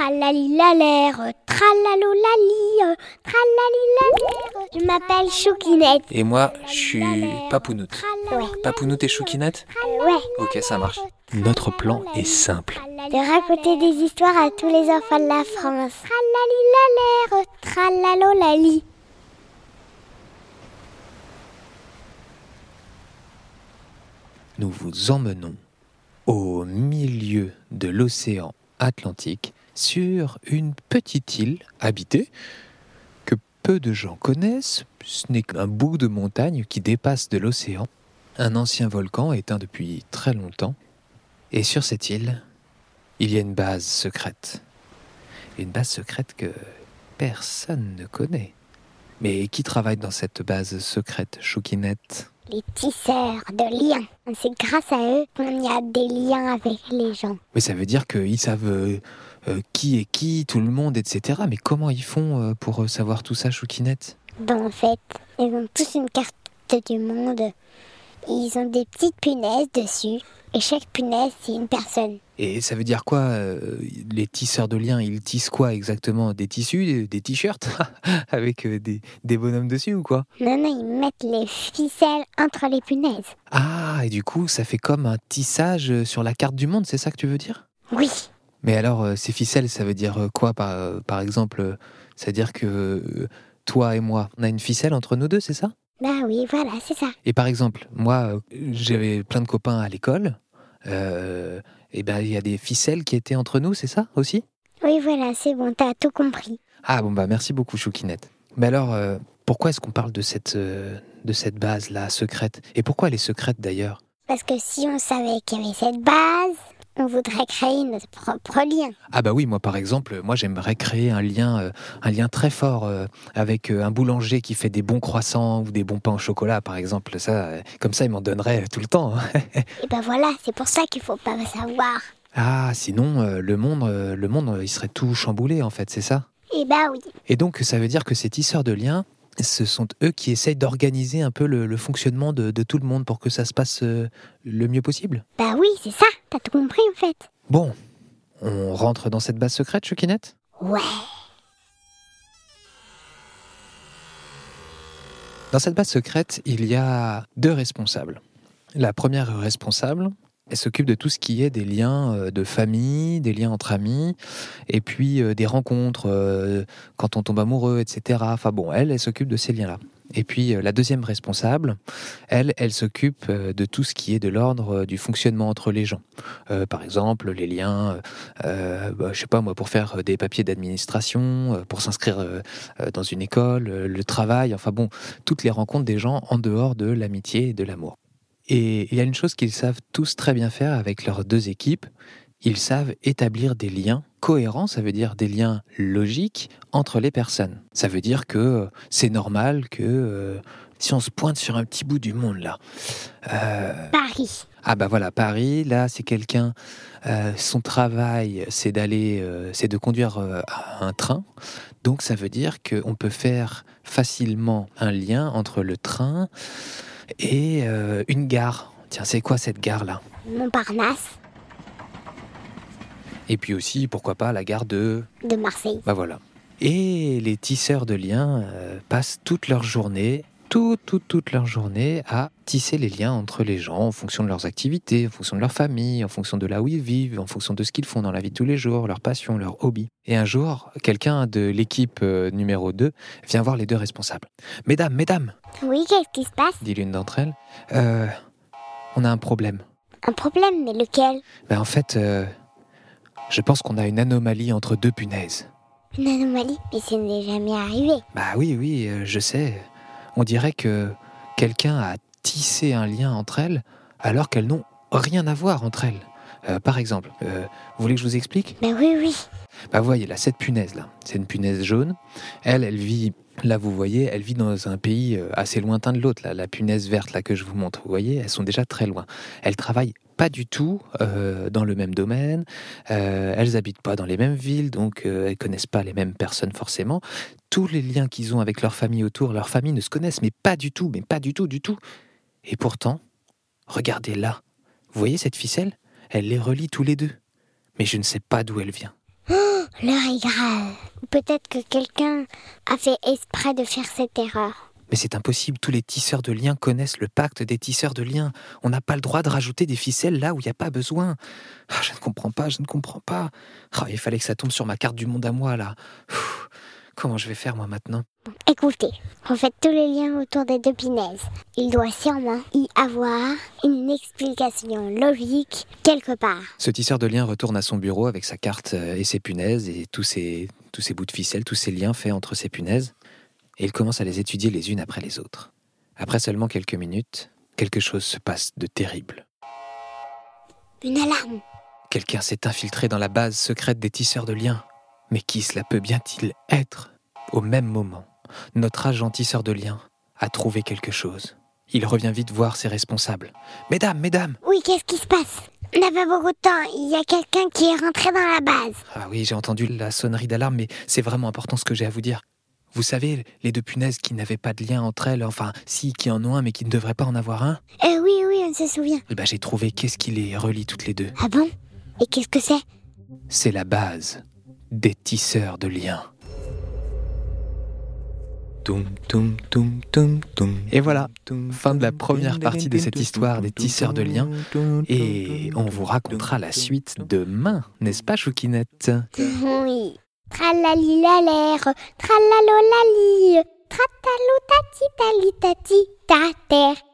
Tralalilalère, tralalolali, tralalilalère. Je m'appelle Choukinette. Et moi, je suis Papounoute. Ouais. Papounoute et Choukinette Ouais. Ok, ça marche. Notre plan est simple. De raconter des histoires à tous les enfants de la France. Tralalilalère, tralalolali. Nous vous emmenons au milieu de l'océan Atlantique sur une petite île habitée que peu de gens connaissent. Ce n'est qu'un bout de montagne qui dépasse de l'océan, un ancien volcan éteint depuis très longtemps. Et sur cette île, il y a une base secrète. Une base secrète que personne ne connaît. Mais qui travaille dans cette base secrète, Choukinette Les tisseurs de liens. C'est grâce à eux qu'on y a des liens avec les gens. Mais ça veut dire qu'ils savent euh, euh, qui est qui, tout le monde, etc. Mais comment ils font euh, pour savoir tout ça, Choukinette? Ben, en fait, ils ont tous une carte du monde. Ils ont des petites punaises dessus. Et chaque punaise, c'est une personne. Et ça veut dire quoi euh, Les tisseurs de liens, ils tissent quoi exactement? Des tissus, des, des t-shirts Avec euh, des, des bonhommes dessus ou quoi? Non, non, ils mettent les ficelles entre les punaises. Ah, et du coup, ça fait comme un tissage euh, sur la carte du monde, c'est ça que tu veux dire? Oui. Mais alors, euh, ces ficelles, ça veut dire quoi par, euh, par exemple Ça veut dire que toi et moi, on a une ficelle entre nous deux, c'est ça? Bah oui, voilà, c'est ça. Et par exemple, moi, j'avais plein de copains à l'école. Euh, et ben, il y a des ficelles qui étaient entre nous, c'est ça aussi? Oui, voilà, c'est bon, t'as tout compris. Ah bon, bah merci beaucoup, Choukinette. Mais alors, euh, pourquoi est-ce qu'on parle de cette, euh, de cette base-là, secrète? Et pourquoi elle est secrète d'ailleurs? Parce que si on savait qu'il y avait cette base, on voudrait créer notre propre lien. Ah bah oui, moi par exemple, moi j'aimerais créer un lien, euh, un lien très fort euh, avec euh, un boulanger qui fait des bons croissants ou des bons pains au chocolat, par exemple. Ça, comme ça, il m'en donnerait tout le temps. hein. Et ben voilà, c'est pour ça qu'il faut pas savoir. ah, sinon, le monde, le monde, il serait tout chamboulé en fait, c'est ça? Et bah oui. Et donc, ça veut dire que ces tisseurs de liens, ce sont eux qui essayent d'organiser un peu le, le fonctionnement de, de tout le monde pour que ça se passe euh, le mieux possible. Bah oui, c'est ça, t'as tout compris en fait. Bon, on rentre dans cette base secrète, Choukinette Ouais. Dans cette base secrète, il y a deux responsables. La première responsable, elle s'occupe de tout ce qui est des liens euh, de famille, des liens entre amis, et puis euh, des rencontres, euh, quand on tombe amoureux, etc. Enfin bon, elle, elle s'occupe de ces liens-là. Et puis la deuxième responsable, elle, elle s'occupe de tout ce qui est de l'ordre du fonctionnement entre les gens. Par exemple, les liens, euh, bah, je sais pas moi, pour faire des papiers d'administration, pour s'inscrire dans une école, le travail, enfin bon, toutes les rencontres des gens en dehors de l'amitié et de l'amour. Et il y a une chose qu'ils savent tous très bien faire avec leurs deux équipes, ils savent établir des liens cohérents, ça veut dire des liens logiques entre les personnes. Ça veut dire que euh, c'est normal que euh, si on se pointe sur un petit bout du monde là, euh, Paris. ah bah voilà, Paris, là c'est quelqu'un, euh, son travail c'est d'aller, c'est de conduire un train. Donc ça veut dire qu'on peut faire facilement un lien entre le train et euh, une gare. Tiens, c'est quoi cette gare là Montparnasse Et puis aussi, pourquoi pas, la gare de... de Marseille. Bah voilà. Et les tisseurs de liens euh, passent toute leur journée, toute, toute, toute leur journée à tisser les liens entre les gens en fonction de leurs activités, en fonction de leur famille, en fonction de là où ils vivent, en fonction de ce qu'ils font dans la vie de tous les jours, leurs passions, leurs hobbies. Et un jour, quelqu'un de l'équipe euh, numéro 2 vient voir les deux responsables. Mesdames, mesdames, Oui, qu'est-ce qui se passe? dit l'une d'entre elles, euh, on a un problème. Un problème, mais lequel? Ben, en fait, euh, je pense qu'on a une anomalie entre deux punaises. Une anomalie? Mais ce n'est jamais arrivé. Bah oui, oui, euh, je sais. On dirait que quelqu'un a tissé un lien entre elles alors qu'elles n'ont rien à voir entre elles. Euh, par exemple, euh, vous voulez que je vous explique? Ben oui, oui. Bah vous voyez là, cette punaise là, c'est une punaise jaune. Elle, elle vit, là vous voyez, elle vit dans un pays euh, assez lointain de l'autre. Là, la punaise verte là que je vous montre, vous voyez, elles sont déjà très loin. Elles travaillent pas du tout euh, dans le même domaine. Euh, elles habitent pas dans les mêmes villes, donc euh, elles connaissent pas les mêmes personnes forcément. Tous les liens qu'ils ont avec leur famille autour, leur famille ne se connaissent, mais pas du tout, mais pas du tout, du tout. Et pourtant, regardez là, vous voyez cette ficelle? Elle les relie tous les deux. Mais je ne sais pas d'où elle vient. l'heure est grave. Peut-être que quelqu'un a fait exprès de faire cette erreur. Mais c'est impossible, tous les tisseurs de liens connaissent le pacte des tisseurs de liens. On n'a pas le droit de rajouter des ficelles là où il n'y a pas besoin. Ah, je ne comprends pas, je ne comprends pas. Ah, il fallait que ça tombe sur ma carte du monde à moi là. Comment je vais faire moi maintenant? Écoutez, refaites tous les liens autour des deux punaises. Il doit sûrement y avoir une explication logique quelque part. Ce tisseur de liens retourne à son bureau avec sa carte euh, et ses punaises et tous ces, tous ces bouts de ficelle, tous ces liens faits entre ces punaises. Et il commence à les étudier les unes après les autres. Après seulement quelques minutes, quelque chose se passe de terrible. Une alarme. Quelqu'un s'est infiltré dans la base secrète des tisseurs de liens. Mais qui cela peut bien-il être? Au même moment, notre agent tisseur de liens a trouvé quelque chose. Il revient vite voir ses responsables. Mesdames, mesdames Oui, qu'est-ce qui se passe? On n'a pas beaucoup de temps. Il y a quelqu'un qui est rentré dans la base. Ah oui, j'ai entendu la sonnerie d'alarme, mais c'est vraiment important ce que j'ai à vous dire. Vous savez, les deux punaises qui n'avaient pas de lien entre elles, enfin, si, qui en ont un, mais qui ne devraient pas en avoir un, Euh, oui, oui, on se souvient. eh ben, j'ai trouvé qu'est-ce qui les relie toutes les deux. Ah bon? Et qu'est-ce que c'est? C'est la base des tisseurs de liens. Toum, toum, toum, toum, toum. Et voilà, fin de la première partie de cette histoire des tisseurs de liens. Et on vous racontera la suite demain, n'est-ce pas, Choukinette? Oui. Tralali la l'air, tralalolali, tratalo tati tali tati ta terre.